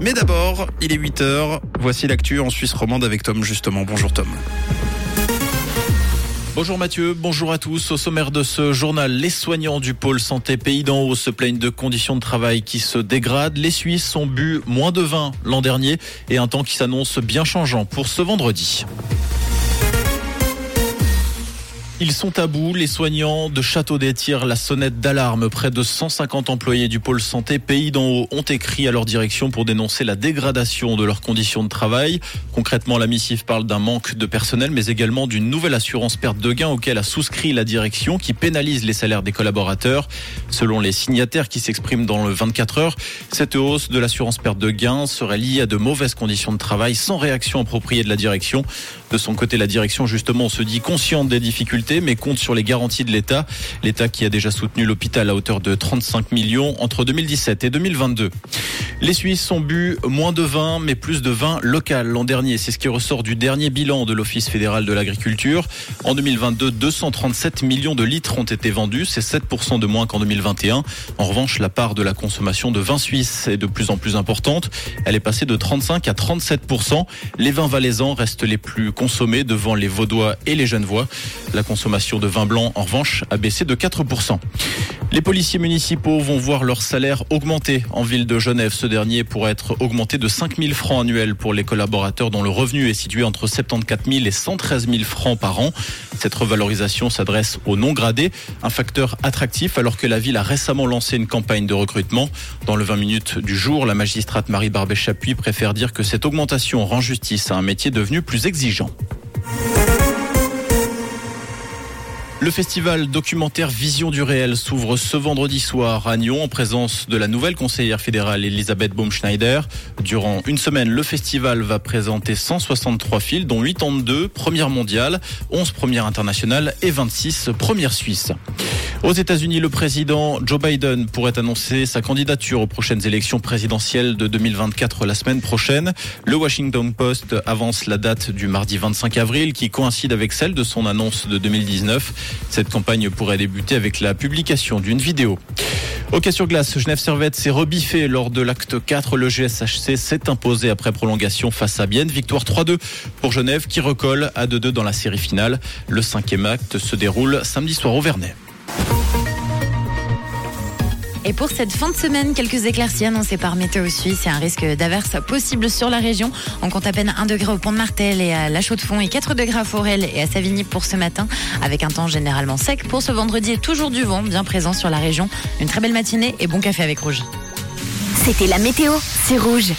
Mais d'abord, il est 8h. Voici l'actu en Suisse romande avec Tom justement. Bonjour Tom. Bonjour Mathieu, bonjour à tous. Au sommaire de ce journal, les soignants du pôle santé Pays d'en haut se plaignent de conditions de travail qui se dégradent. Les Suisses ont bu moins de vin l'an dernier et un temps qui s'annonce bien changeant pour ce vendredi. Ils sont à bout. Les soignants de Châteaudet tirent la sonnette d'alarme. Près de 150 employés du pôle santé Pays d'en haut ont écrit à leur direction pour dénoncer la dégradation de leurs conditions de travail. Concrètement, la missive parle d'un manque de personnel, mais également d'une nouvelle assurance perte de gain auquel a souscrit la direction qui pénalise les salaires des collaborateurs. Selon les signataires qui s'expriment dans le 24 heures, cette hausse de l'assurance perte de gain serait liée à de mauvaises conditions de travail sans réaction appropriée de la direction. De son côté, la direction justement se dit consciente des difficultés mais compte sur les garanties de l'État. L'État qui a déjà soutenu l'hôpital à hauteur de 35 millions entre 2017 et 2022. Les Suisses ont bu moins de vin, mais plus de vin local l'an dernier. C'est ce qui ressort du dernier bilan de l'Office fédéral de l'agriculture. En 2022, 237 millions de litres ont été vendus. C'est 7% de moins qu'en 2021. En revanche, la part de la consommation de vin suisse est de plus en plus importante. Elle est passée de 35 à 37%. Les vins valaisans restent les plus consommés devant les vaudois et les genevois. La consommation de vin blanc, en revanche, a baissé de 4%. Les policiers municipaux vont voir leur salaire augmenter en ville de Genève. Ce dernier pourrait être augmenté de 5 000 francs annuels pour les collaborateurs dont le revenu est situé entre 74 000 et 113 000 francs par an. Cette revalorisation s'adresse aux non gradés, un facteur attractif alors que la ville a récemment lancé une campagne de recrutement. Dans le 20 minutes du jour, la magistrate Marie Barbet-Chapuis préfère dire que cette augmentation rend justice à un métier devenu plus exigeant. Le festival documentaire Vision du réel s'ouvre ce vendredi soir à Nyon en présence de la nouvelle conseillère fédérale Elisabeth Baumschneider. Durant une semaine, le festival va présenter 163 films, dont 82 premières mondiales, 11 premières internationales et 26 premières suisses. Aux États-Unis, le président Joe Biden pourrait annoncer sa candidature aux prochaines élections présidentielles de 2024 la semaine prochaine. Le Washington Post avance la date du mardi 25 avril qui coïncide avec celle de son annonce de 2019. Cette campagne pourrait débuter avec la publication d'une vidéo. Hockey sur glace, Genève Servette s'est rebiffé lors de l'acte 4. Le GSHC s'est imposé après prolongation face à Bienne. Victoire 3-2 pour Genève qui recolle à 2-2 dans la série finale. Le cinquième acte se déroule samedi soir au Vernet. Et pour cette fin de semaine, quelques éclaircies annoncées par Météo Suisse et un risque d'averse possible sur la région. On compte à peine 1 degré au pont de Martel et à La Chaux-de-Fonds et 4 degrés à Forel et à Savigny pour ce matin, avec un temps généralement sec. Pour ce vendredi et toujours du vent bien présent sur la région. Une très belle matinée et bon café avec Rouge. C'était la météo, c'est Rouge.